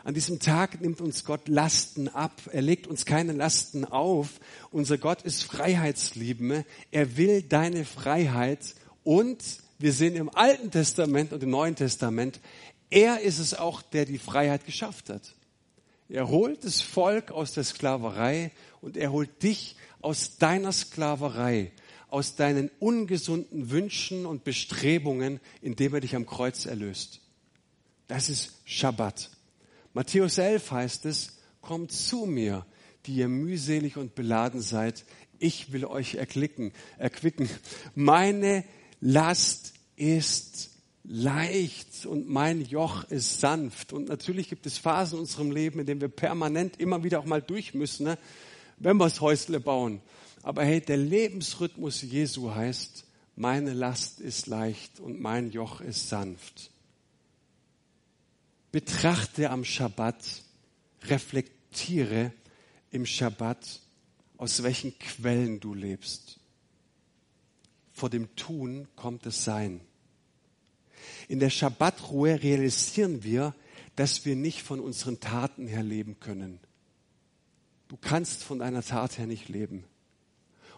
[SPEAKER 1] An diesem Tag nimmt uns Gott Lasten ab. Er legt uns keine Lasten auf. Unser Gott ist Freiheitsliebende. Er will deine Freiheit. Und wir sehen im Alten Testament und im Neuen Testament, er ist es auch, der die Freiheit geschafft hat. Er holt das Volk aus der Sklaverei und er holt dich aus deiner Sklaverei, aus deinen ungesunden Wünschen und Bestrebungen, indem er dich am Kreuz erlöst. Das ist Schabbat. Matthäus 11 heißt es, kommt zu mir, die ihr mühselig und beladen seid. Ich will euch erquicken, erquicken. Meine Last ist leicht und mein Joch ist sanft. Und natürlich gibt es Phasen in unserem Leben, in denen wir permanent immer wieder auch mal durch müssen, ne? wenn wir das Häusle bauen. Aber hey, der Lebensrhythmus Jesu heißt, meine Last ist leicht und mein Joch ist sanft. Betrachte am Schabbat, reflektiere im Schabbat, aus welchen Quellen du lebst. Vor dem Tun kommt das Sein. In der Schabbatruhe realisieren wir, dass wir nicht von unseren Taten her leben können. Du kannst von deiner Tat her nicht leben.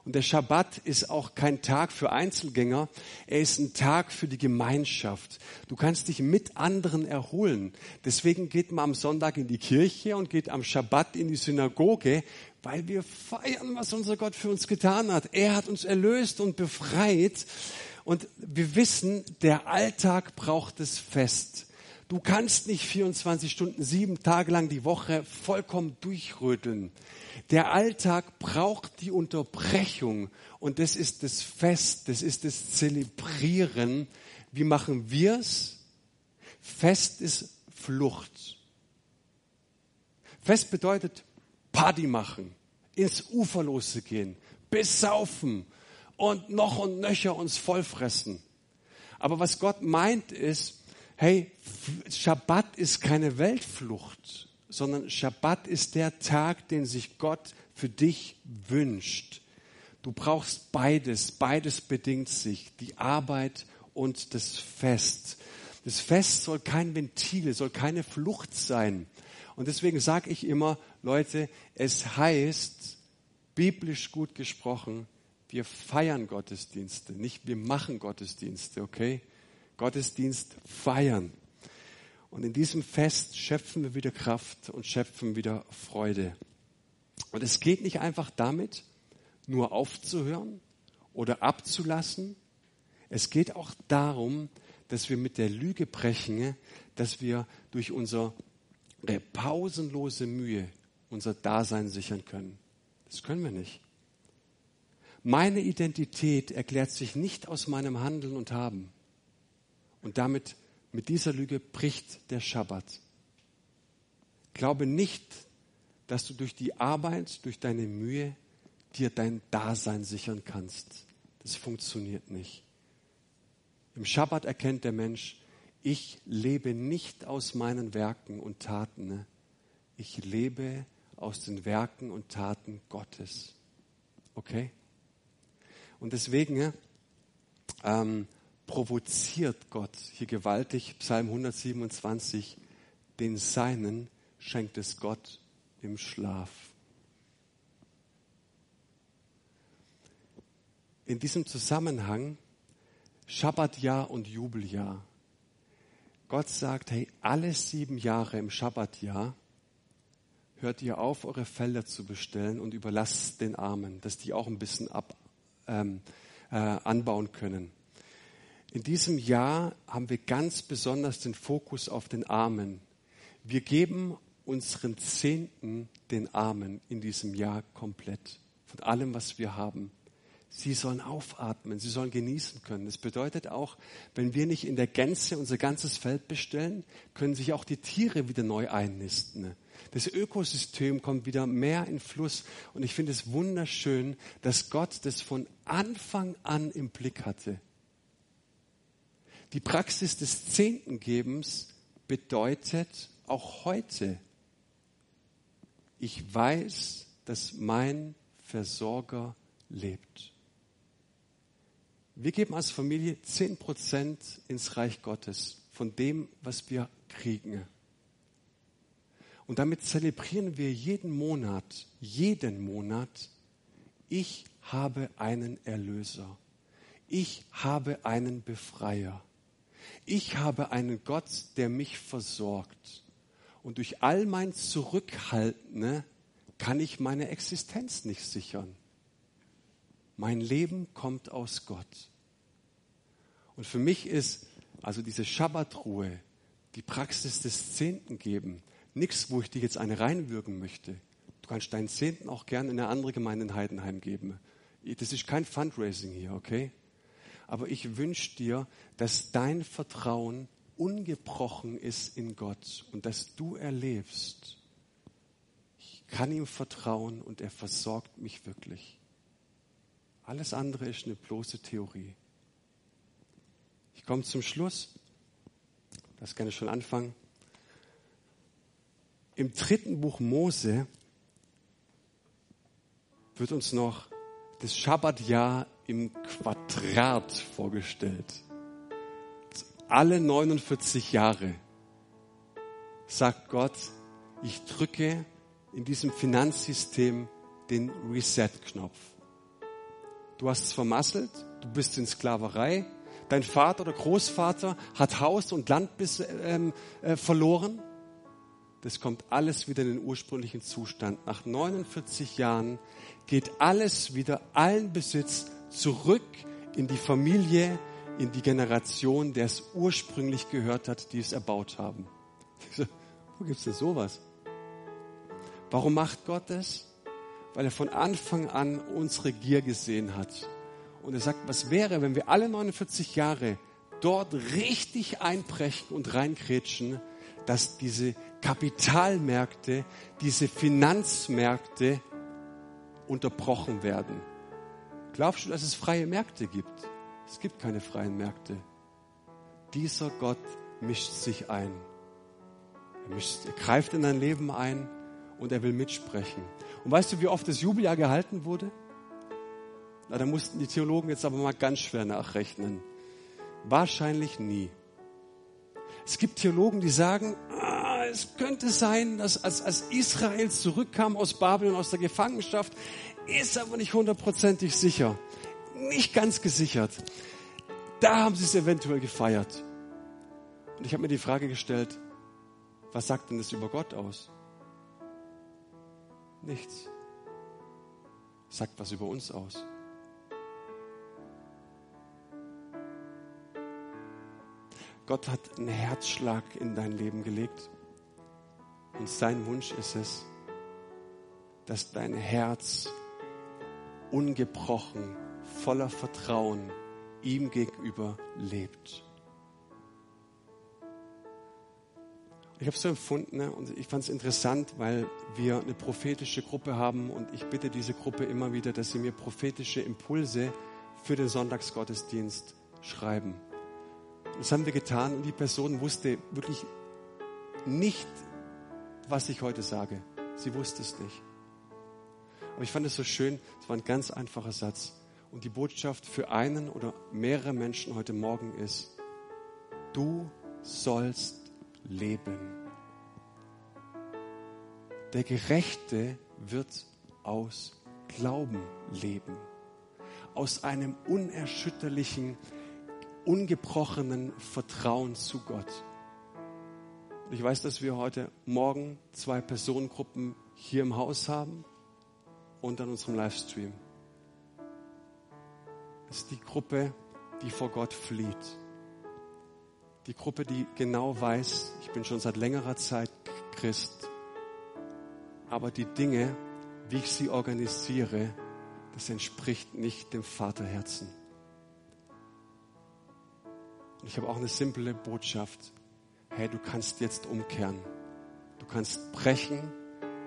[SPEAKER 1] Und der Schabbat ist auch kein Tag für Einzelgänger, er ist ein Tag für die Gemeinschaft. Du kannst dich mit anderen erholen. Deswegen geht man am Sonntag in die Kirche und geht am Schabbat in die Synagoge, weil wir feiern, was unser Gott für uns getan hat. Er hat uns erlöst und befreit. Und wir wissen, der Alltag braucht es fest. Du kannst nicht 24 Stunden, sieben Tage lang die Woche vollkommen durchröteln. Der Alltag braucht die Unterbrechung und das ist das Fest, das ist das Zelebrieren. Wie machen wir's? Fest ist Flucht. Fest bedeutet Party machen, ins Uferlose gehen, besaufen und noch und nöcher uns vollfressen. Aber was Gott meint ist, hey, Schabbat ist keine Weltflucht, sondern Schabbat ist der Tag, den sich Gott für dich wünscht. Du brauchst beides, beides bedingt sich, die Arbeit und das Fest. Das Fest soll kein Ventil, soll keine Flucht sein. Und deswegen sage ich immer, Leute, es heißt, biblisch gut gesprochen, wir feiern Gottesdienste, nicht wir machen Gottesdienste, okay? Gottesdienst feiern. Und in diesem Fest schöpfen wir wieder Kraft und schöpfen wieder Freude. Und es geht nicht einfach damit, nur aufzuhören oder abzulassen. Es geht auch darum, dass wir mit der Lüge brechen, dass wir durch unsere pausenlose Mühe unser Dasein sichern können. Das können wir nicht. Meine Identität erklärt sich nicht aus meinem Handeln und Haben. Und damit, mit dieser Lüge bricht der Schabbat. Glaube nicht, dass du durch die Arbeit, durch deine Mühe dir dein Dasein sichern kannst. Das funktioniert nicht. Im Schabbat erkennt der Mensch, ich lebe nicht aus meinen Werken und Taten. Ne? Ich lebe aus den Werken und Taten Gottes. Okay? Und deswegen ne, ähm, provoziert Gott hier gewaltig, Psalm 127, den Seinen schenkt es Gott im Schlaf. In diesem Zusammenhang Schabbatjahr und Jubeljahr. Gott sagt, hey, alle sieben Jahre im Schabbatjahr hört ihr auf, eure Felder zu bestellen und überlasst den Armen, dass die auch ein bisschen ab, ähm, äh, anbauen können. In diesem Jahr haben wir ganz besonders den Fokus auf den Armen. Wir geben unseren Zehnten den Armen in diesem Jahr komplett. Von allem, was wir haben. Sie sollen aufatmen, sie sollen genießen können. Das bedeutet auch, wenn wir nicht in der Gänze unser ganzes Feld bestellen, können sich auch die Tiere wieder neu einnisten. Das Ökosystem kommt wieder mehr in Fluss. Und ich finde es wunderschön, dass Gott das von Anfang an im Blick hatte. Die Praxis des Zehntengebens bedeutet auch heute, ich weiß, dass mein Versorger lebt. Wir geben als Familie zehn Prozent ins Reich Gottes von dem, was wir kriegen. Und damit zelebrieren wir jeden Monat, jeden Monat, ich habe einen Erlöser. Ich habe einen Befreier ich habe einen Gott, der mich versorgt. Und durch all mein Zurückhalten ne, kann ich meine Existenz nicht sichern. Mein Leben kommt aus Gott. Und für mich ist also diese Schabbatruhe, die Praxis des Zehnten geben, nichts, wo ich dir jetzt eine reinwürgen möchte. Du kannst deinen Zehnten auch gerne in eine andere Gemeinde in Heidenheim geben. Das ist kein Fundraising hier, okay? Aber ich wünsche dir, dass dein Vertrauen ungebrochen ist in Gott und dass du erlebst, ich kann ihm vertrauen und er versorgt mich wirklich. Alles andere ist eine bloße Theorie. Ich komme zum Schluss. Das kann ich schon anfangen. Im dritten Buch Mose wird uns noch das Schabbatjahr im Quadrat vorgestellt. Alle 49 Jahre sagt Gott, ich drücke in diesem Finanzsystem den Reset-Knopf. Du hast es vermasselt, du bist in Sklaverei, dein Vater oder Großvater hat Haus und Land bis, ähm, äh, verloren. Das kommt alles wieder in den ursprünglichen Zustand. Nach 49 Jahren geht alles wieder, allen Besitz zurück in die Familie, in die Generation, der es ursprünglich gehört hat, die es erbaut haben. Wo gibt es denn sowas? Warum macht Gott das? Weil er von Anfang an unsere Gier gesehen hat und er sagt, was wäre, wenn wir alle 49 Jahre dort richtig einbrechen und reinkrätschen, dass diese Kapitalmärkte, diese Finanzmärkte unterbrochen werden. Glaubst du, dass es freie Märkte gibt? Es gibt keine freien Märkte. Dieser Gott mischt sich ein. Er, mischt, er greift in dein Leben ein und er will mitsprechen. Und weißt du, wie oft das Jubeljahr gehalten wurde? Na, da mussten die Theologen jetzt aber mal ganz schwer nachrechnen. Wahrscheinlich nie. Es gibt Theologen, die sagen, ah, es könnte sein, dass als, als Israel zurückkam aus Babylon, aus der Gefangenschaft, ist aber nicht hundertprozentig sicher. Nicht ganz gesichert. Da haben sie es eventuell gefeiert. Und ich habe mir die Frage gestellt, was sagt denn das über Gott aus? Nichts. Sagt was über uns aus. Gott hat einen Herzschlag in dein Leben gelegt. Und sein Wunsch ist es, dass dein Herz ungebrochen, voller Vertrauen ihm gegenüber lebt. Ich habe es so empfunden ne? und ich fand es interessant, weil wir eine prophetische Gruppe haben und ich bitte diese Gruppe immer wieder, dass sie mir prophetische Impulse für den Sonntagsgottesdienst schreiben. Das haben wir getan und die Person wusste wirklich nicht, was ich heute sage. Sie wusste es nicht. Aber ich fand es so schön, es war ein ganz einfacher Satz. Und die Botschaft für einen oder mehrere Menschen heute Morgen ist, du sollst leben. Der Gerechte wird aus Glauben leben. Aus einem unerschütterlichen ungebrochenen Vertrauen zu Gott. Ich weiß, dass wir heute Morgen zwei Personengruppen hier im Haus haben und an unserem Livestream. Das ist die Gruppe, die vor Gott flieht. Die Gruppe, die genau weiß, ich bin schon seit längerer Zeit Christ, aber die Dinge, wie ich sie organisiere, das entspricht nicht dem Vaterherzen. Und ich habe auch eine simple Botschaft. Hey, du kannst jetzt umkehren. Du kannst brechen,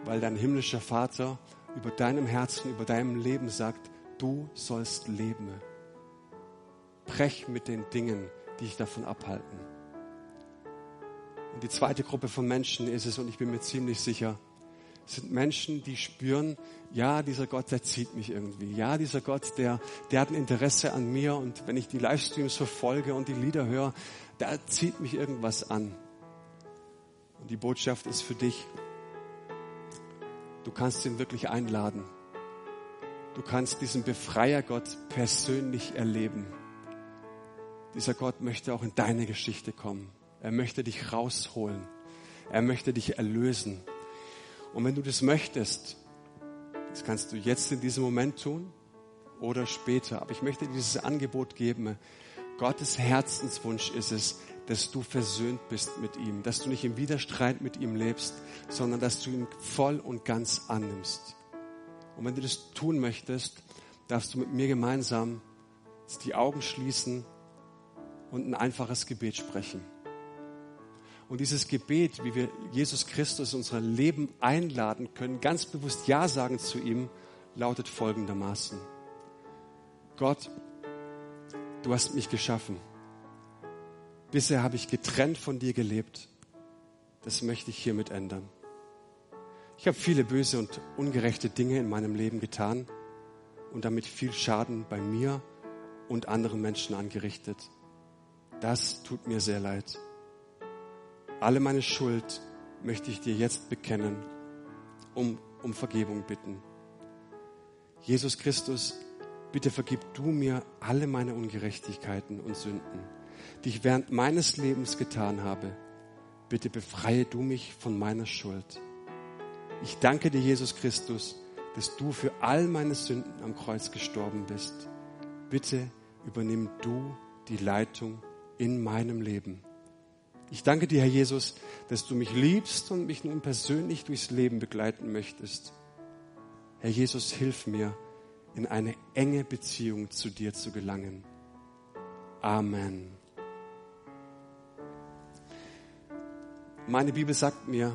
[SPEAKER 1] weil dein himmlischer Vater über deinem Herzen, über deinem Leben sagt, du sollst leben. Brech mit den Dingen, die dich davon abhalten. Und die zweite Gruppe von Menschen ist es, und ich bin mir ziemlich sicher, sind Menschen, die spüren, ja, dieser Gott, der zieht mich irgendwie. Ja, dieser Gott, der, der hat ein Interesse an mir und wenn ich die Livestreams verfolge und die Lieder höre, da zieht mich irgendwas an. Und die Botschaft ist für dich, du kannst ihn wirklich einladen. Du kannst diesen Befreier-Gott persönlich erleben. Dieser Gott möchte auch in deine Geschichte kommen. Er möchte dich rausholen. Er möchte dich erlösen. Und wenn du das möchtest, das kannst du jetzt in diesem Moment tun oder später. Aber ich möchte dir dieses Angebot geben. Gottes Herzenswunsch ist es, dass du versöhnt bist mit ihm, dass du nicht im Widerstreit mit ihm lebst, sondern dass du ihn voll und ganz annimmst. Und wenn du das tun möchtest, darfst du mit mir gemeinsam die Augen schließen und ein einfaches Gebet sprechen. Und dieses Gebet, wie wir Jesus Christus in unser Leben einladen können, ganz bewusst Ja sagen zu ihm, lautet folgendermaßen. Gott, du hast mich geschaffen. Bisher habe ich getrennt von dir gelebt. Das möchte ich hiermit ändern. Ich habe viele böse und ungerechte Dinge in meinem Leben getan und damit viel Schaden bei mir und anderen Menschen angerichtet. Das tut mir sehr leid. Alle meine Schuld möchte ich dir jetzt bekennen, um um Vergebung bitten. Jesus Christus, bitte vergib du mir alle meine Ungerechtigkeiten und Sünden, die ich während meines Lebens getan habe. Bitte befreie du mich von meiner Schuld. Ich danke dir, Jesus Christus, dass du für all meine Sünden am Kreuz gestorben bist. Bitte übernimm du die Leitung in meinem Leben. Ich danke dir, Herr Jesus, dass du mich liebst und mich nun persönlich durchs Leben begleiten möchtest. Herr Jesus, hilf mir, in eine enge Beziehung zu dir zu gelangen. Amen. Meine Bibel sagt mir,